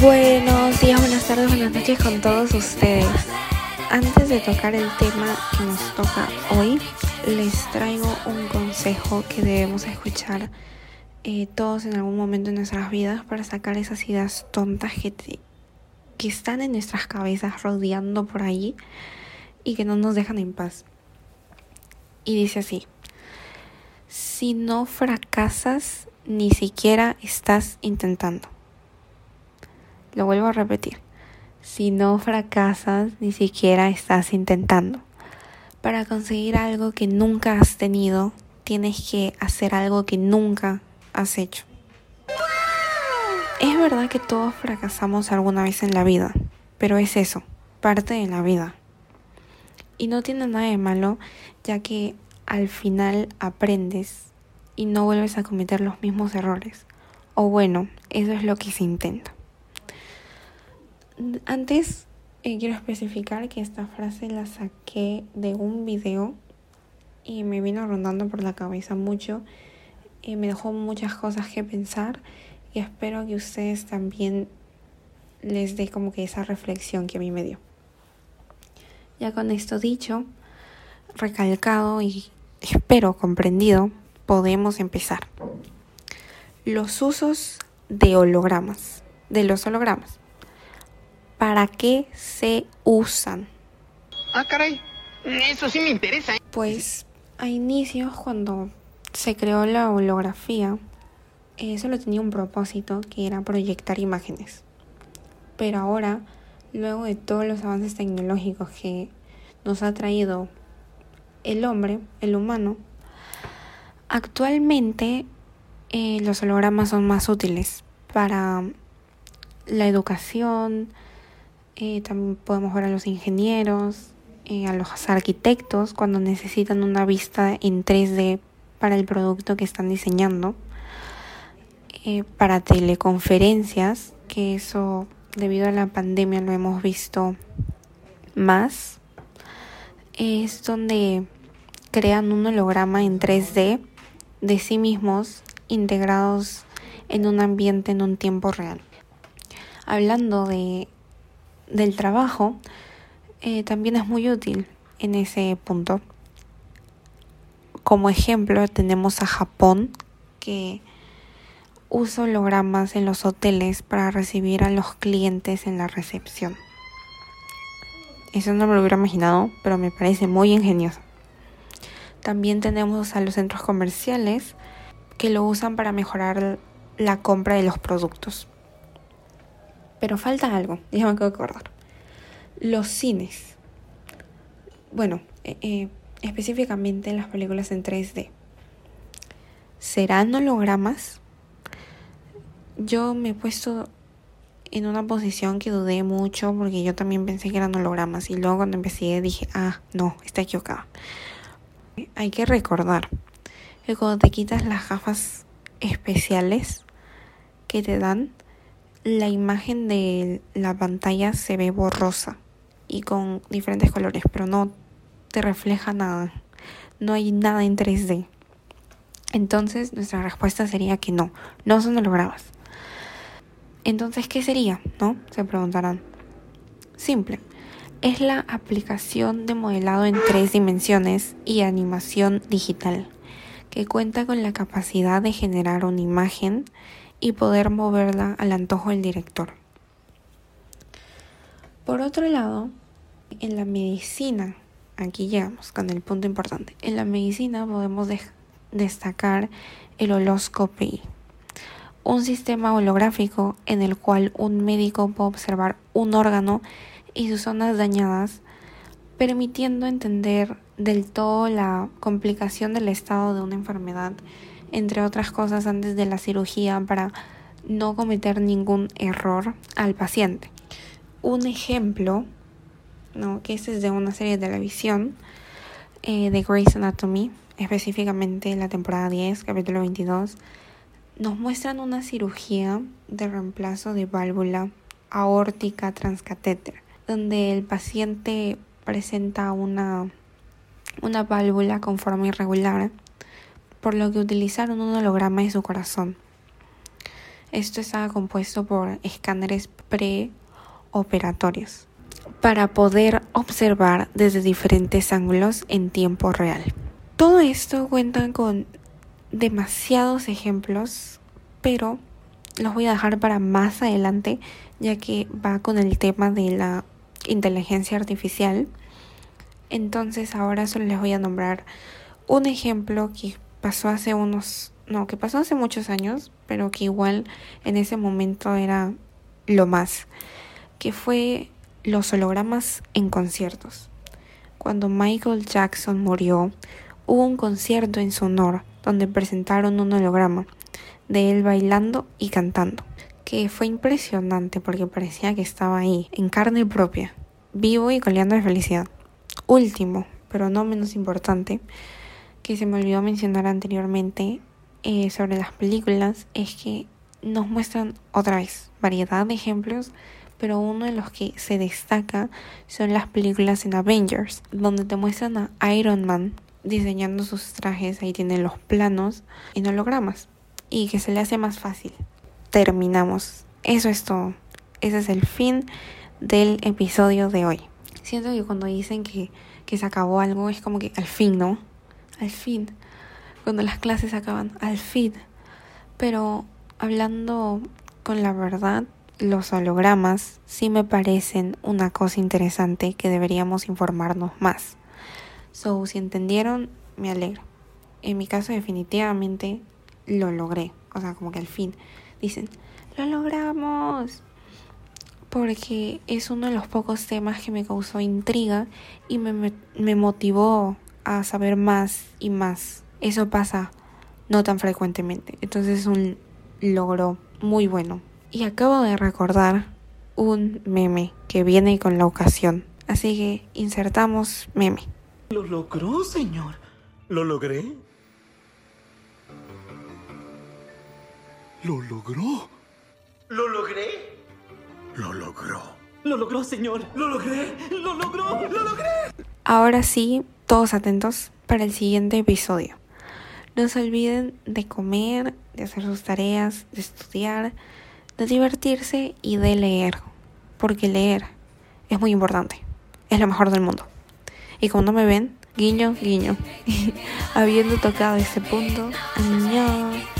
Buenos días, buenas tardes, buenas noches con todos ustedes. Antes de tocar el tema que nos toca hoy, les traigo un consejo que debemos escuchar eh, todos en algún momento de nuestras vidas para sacar esas ideas tontas que, que están en nuestras cabezas rodeando por ahí y que no nos dejan en paz. Y dice así, si no fracasas, ni siquiera estás intentando. Lo vuelvo a repetir. Si no fracasas, ni siquiera estás intentando. Para conseguir algo que nunca has tenido, tienes que hacer algo que nunca has hecho. Es verdad que todos fracasamos alguna vez en la vida, pero es eso, parte de la vida. Y no tiene nada de malo, ya que al final aprendes y no vuelves a cometer los mismos errores. O bueno, eso es lo que se intenta. Antes eh, quiero especificar que esta frase la saqué de un video y me vino rondando por la cabeza mucho y me dejó muchas cosas que pensar y espero que ustedes también les dé como que esa reflexión que a mí me dio. Ya con esto dicho, recalcado y espero comprendido, podemos empezar. Los usos de hologramas, de los hologramas. ¿Para qué se usan? Ah, caray, eso sí me interesa. ¿eh? Pues a inicios, cuando se creó la holografía, eh, solo tenía un propósito que era proyectar imágenes. Pero ahora, luego de todos los avances tecnológicos que nos ha traído el hombre, el humano, Actualmente eh, los hologramas son más útiles para la educación, eh, también podemos ver a los ingenieros, eh, a los arquitectos cuando necesitan una vista en 3D para el producto que están diseñando, para teleconferencias, que eso debido a la pandemia lo hemos visto más, es donde crean un holograma en 3D de sí mismos integrados en un ambiente en un tiempo real. Hablando de, del trabajo, eh, también es muy útil en ese punto. Como ejemplo tenemos a Japón que usa hologramas en los hoteles para recibir a los clientes en la recepción. Eso no me lo hubiera imaginado, pero me parece muy ingenioso. También tenemos a los centros comerciales que lo usan para mejorar la compra de los productos. Pero falta algo, déjame que acordar. Los cines. Bueno, eh, eh, específicamente las películas en 3D. ¿Serán hologramas? Yo me he puesto en una posición que dudé mucho porque yo también pensé que eran hologramas y luego cuando empecé dije, ah, no, está equivocada. Hay que recordar que cuando te quitas las gafas especiales que te dan, la imagen de la pantalla se ve borrosa y con diferentes colores, pero no te refleja nada. No hay nada en 3D. Entonces nuestra respuesta sería que no, no son hologramas. Entonces, ¿qué sería? ¿No? Se preguntarán. Simple es la aplicación de modelado en tres dimensiones y animación digital, que cuenta con la capacidad de generar una imagen y poder moverla al antojo del director. Por otro lado, en la medicina, aquí llegamos con el punto importante, en la medicina podemos destacar el holoscopy, un sistema holográfico en el cual un médico puede observar un órgano y sus zonas dañadas, permitiendo entender del todo la complicación del estado de una enfermedad, entre otras cosas antes de la cirugía para no cometer ningún error al paciente. Un ejemplo, ¿no? que este es de una serie de televisión eh, de Grey's Anatomy, específicamente la temporada 10, capítulo 22, nos muestran una cirugía de reemplazo de válvula aórtica transcatéter donde el paciente presenta una, una válvula con forma irregular, por lo que utilizaron un holograma de su corazón. Esto estaba compuesto por escáneres preoperatorios para poder observar desde diferentes ángulos en tiempo real. Todo esto cuenta con demasiados ejemplos, pero los voy a dejar para más adelante, ya que va con el tema de la inteligencia artificial. Entonces ahora solo les voy a nombrar un ejemplo que pasó hace unos, no, que pasó hace muchos años, pero que igual en ese momento era lo más, que fue los hologramas en conciertos. Cuando Michael Jackson murió, hubo un concierto en su honor donde presentaron un holograma de él bailando y cantando, que fue impresionante porque parecía que estaba ahí, en carne propia, vivo y coleando de felicidad. Último, pero no menos importante, que se me olvidó mencionar anteriormente eh, sobre las películas, es que nos muestran otra vez variedad de ejemplos pero uno de los que se destaca son las películas en Avengers, donde te muestran a Iron Man diseñando sus trajes, ahí tienen los planos en hologramas, y que se le hace más fácil. Terminamos. Eso es todo. Ese es el fin del episodio de hoy. Siento que cuando dicen que, que se acabó algo es como que al fin, ¿no? Al fin. Cuando las clases acaban, al fin. Pero hablando con la verdad, los hologramas sí me parecen una cosa interesante que deberíamos informarnos más. So, si entendieron, me alegro. En mi caso, definitivamente lo logré. O sea, como que al fin dicen, lo logramos. Porque es uno de los pocos temas que me causó intriga y me, me motivó a saber más y más. Eso pasa no tan frecuentemente. Entonces es un logro muy bueno. Y acabo de recordar un meme que viene con la ocasión. Así que insertamos meme. Lo logró, señor. ¿Lo logré? ¿Lo logró? ¿Lo logré? Lo logró. Lo logró, señor. Lo logré. Lo logró. Lo logré. Ahora sí, todos atentos para el siguiente episodio. No se olviden de comer, de hacer sus tareas, de estudiar de divertirse y de leer, porque leer es muy importante, es lo mejor del mundo. Y como no me ven, guiño, guiño. Habiendo tocado ese punto, niño.